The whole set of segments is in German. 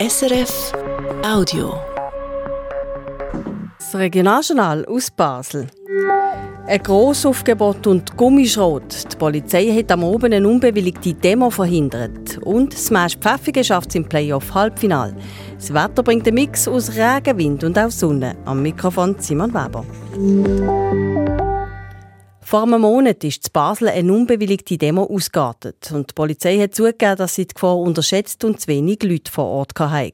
SRF Audio. Das Regionaljournal aus Basel. Ein Grossaufgebot und Gummischrot. Die Polizei hat am Oben eine unbewilligte Demo verhindert. Und Smash Pfäffige schafft es im Playoff-Halbfinal. Das Wetter bringt einen Mix aus Regen, Wind und auch Sonne. Am Mikrofon Simon Weber. Vor einem Monat ist in Basel eine unbewilligte Demo ausgeartet und die Polizei hat zugegeben, dass sie die Gefahr unterschätzt und zu wenig Leute vor Ort hatten.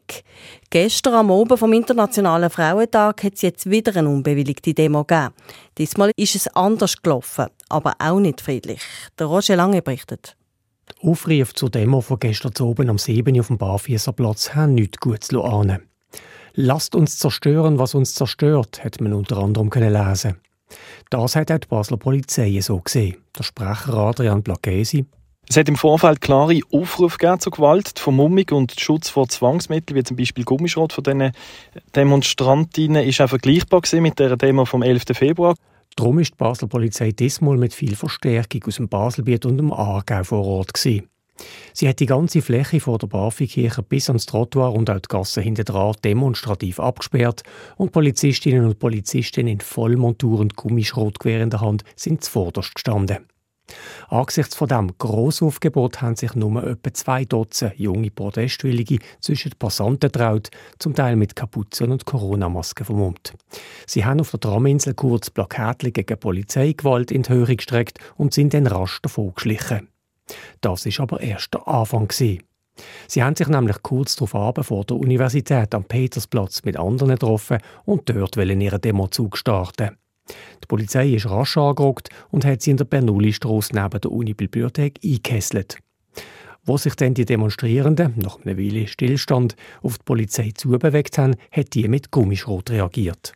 Gestern am Abend vom Internationalen Frauentag hat es jetzt wieder eine unbewilligte Demo gegeben. Diesmal ist es anders gelaufen, aber auch nicht friedlich. Der Roger Lange berichtet. Die Aufrufe zur Demo von gestern oben am 7 auf dem Barfieserplatz haben nichts Gutes ahnen. Lasst uns zerstören, was uns zerstört, hat man unter anderem lesen das hat auch die Basler Polizei so gesehen. Der Sprecher Adrian Blagesi. Es hat im Vorfeld klare Aufrufe zur Gewalt, die Vermummung und Schutz vor Zwangsmitteln, wie zum Beispiel Gummischrot von diesen Demonstrantinnen, ist auch vergleichbar mit der Demo vom 11. Februar. Darum ist die Basler Polizei diesmal mit viel Verstärkung aus dem Baselbiet und dem Aargau vor Ort gewesen. Sie hat die ganze Fläche vor der Barfikirche bis ans Trottoir und auch die Gasse hinter dran demonstrativ abgesperrt und Polizistinnen und Polizisten in Vollmontur und Gummischrotgewehr in der Hand sind zuvorderst gestanden. Angesichts von dem Grossaufgebot haben sich nur etwa zwei Dutzend junge Protestwillige zwischen den Passanten traut, zum Teil mit Kapuzen und Corona-Masken vermummt. Sie haben auf der Traminsel kurz Plakate gegen Polizeigewalt in die Höhe gestreckt und sind dann rasch davon geschlichen. Das ist aber erst der Anfang. Sie haben sich nämlich kurz darauf vor der Universität am Petersplatz mit anderen getroffen und dort wollen ihre Demozug starten. Die Polizei ist rasch angerückt und hat sie in der Bernoulli-Strasse neben der Unibibliothek eingekesselt. Wo sich dann die Demonstrierenden, nach einem Weile Stillstand, auf die Polizei zubewegt haben, hat die mit Gummischrot reagiert.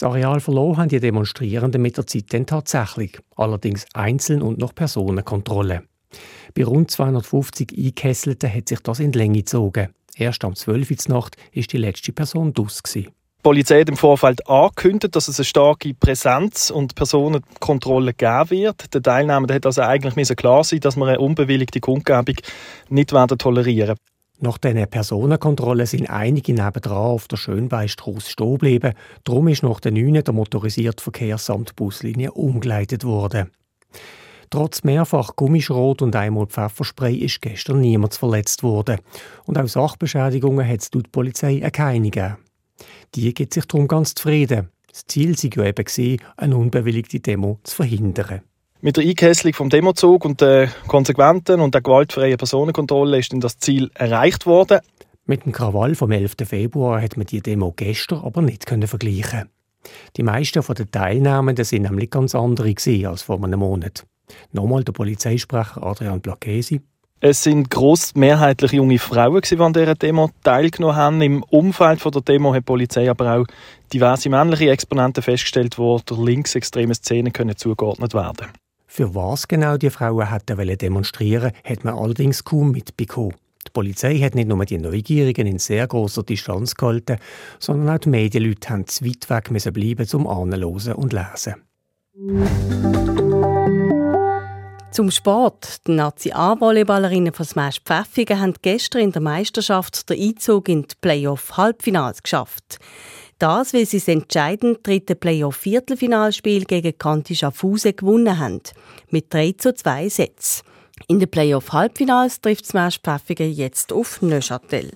Das Areal verloren haben die Demonstrierenden mit der Zeit dann tatsächlich, allerdings einzeln und nach Personenkontrolle. Bei rund 250 Einkesselten hat sich das in die Länge gezogen. Erst am 12. Uhr Nacht war die letzte Person dus. Die Polizei hat im Vorfeld angekündigt, dass es eine starke Präsenz und Personenkontrolle geben wird. Den Teilnehmenden hat also eigentlich klar sein, dass man eine unbewilligte Kundgebung nicht tolerieren werden. Nach diesen Personenkontrollen sind einige nebendran auf der Schönweistrasse stehen geblieben. Darum ist nach der 9. der motorisierte Verkehrsamt Buslinie umgeleitet worden. Trotz mehrfach Gummischrot und einmal Pfefferspray ist gestern niemand verletzt worden. Und auch Sachbeschädigungen hat es laut Polizei keine gegeben. Die gibt sich darum ganz zufrieden. Das Ziel war ja eben, eine unbewilligte Demo zu verhindern. Mit der Einkesselung vom Demozug und der konsequenten und der gewaltfreien Personenkontrolle ist dann das Ziel erreicht worden. Mit dem Krawall vom 11. Februar hat man die Demo gestern aber nicht können vergleichen. Die meisten der Teilnehmenden sind nämlich ganz andere als vor einem Monat. Nochmal der Polizeisprecher Adrian Placchesi. Es sind grossmehrheitlich junge Frauen, die an dieser Demo teilgenommen haben. Im Umfeld der Demo hat die Polizei aber auch diverse männliche Exponenten festgestellt, die der linksextremen Szene zugeordnet werden können. Für was genau die Frauen hätten demonstrieren hat man allerdings kaum mitbekommen. Die Polizei hat nicht nur die Neugierigen in sehr großer Distanz gehalten, sondern auch die Medienleute haben zu weit weg müssen bleiben, zum Anhören und Lesen. Zum Sport. Die Nazi-A-Volleyballerinnen von Smash Pfäffigen haben gestern in der Meisterschaft den Einzug in die Playoff-Halbfinals geschafft. Das, weil sie das entscheidende dritte Playoff-Viertelfinalspiel gegen Kanti Schaffhausen gewonnen haben. Mit 3 zu 2 Sätzen. In den Playoff-Halbfinals trifft Smash Pfäffigen jetzt auf Neuchâtel.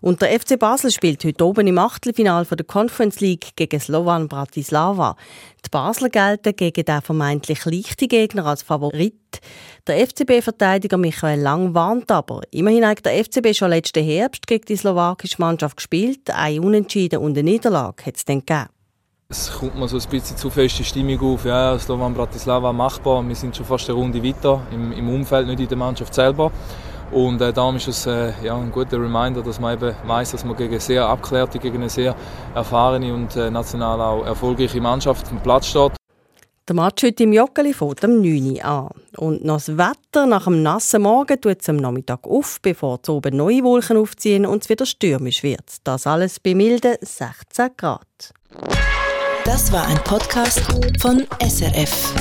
Und der FC Basel spielt heute oben im Achtelfinal der Conference League gegen Slovan Bratislava. Die Basler gelten gegen den vermeintlich leichten Gegner als Favorit. Der FCB-Verteidiger Michael Lang warnt aber. Immerhin hat der FCB schon letzten Herbst gegen die slowakische Mannschaft gespielt. Ein Unentschieden und eine Niederlage hat es dann gegeben. Es kommt mir so ein bisschen zu feste Stimmung auf. Ja, Slovan Bratislava machbar. Wir sind schon fast eine Runde weiter im, im Umfeld, nicht in der Mannschaft selber. Und äh, darum ist es äh, ja, ein guter Reminder, dass man eben weiß, dass man gegen sehr abklärte, gegen eine sehr erfahrene und äh, national auch erfolgreiche Mannschaft auf dem Platz steht. Der Match heute im Joggeli fängt am 9 Uhr an. Und noch das Wetter nach einem nassen Morgen tut es am Nachmittag auf, bevor es oben neue Wolken aufziehen und es wieder stürmisch wird. Das alles bei milden 16 Grad. Das war ein Podcast von SRF.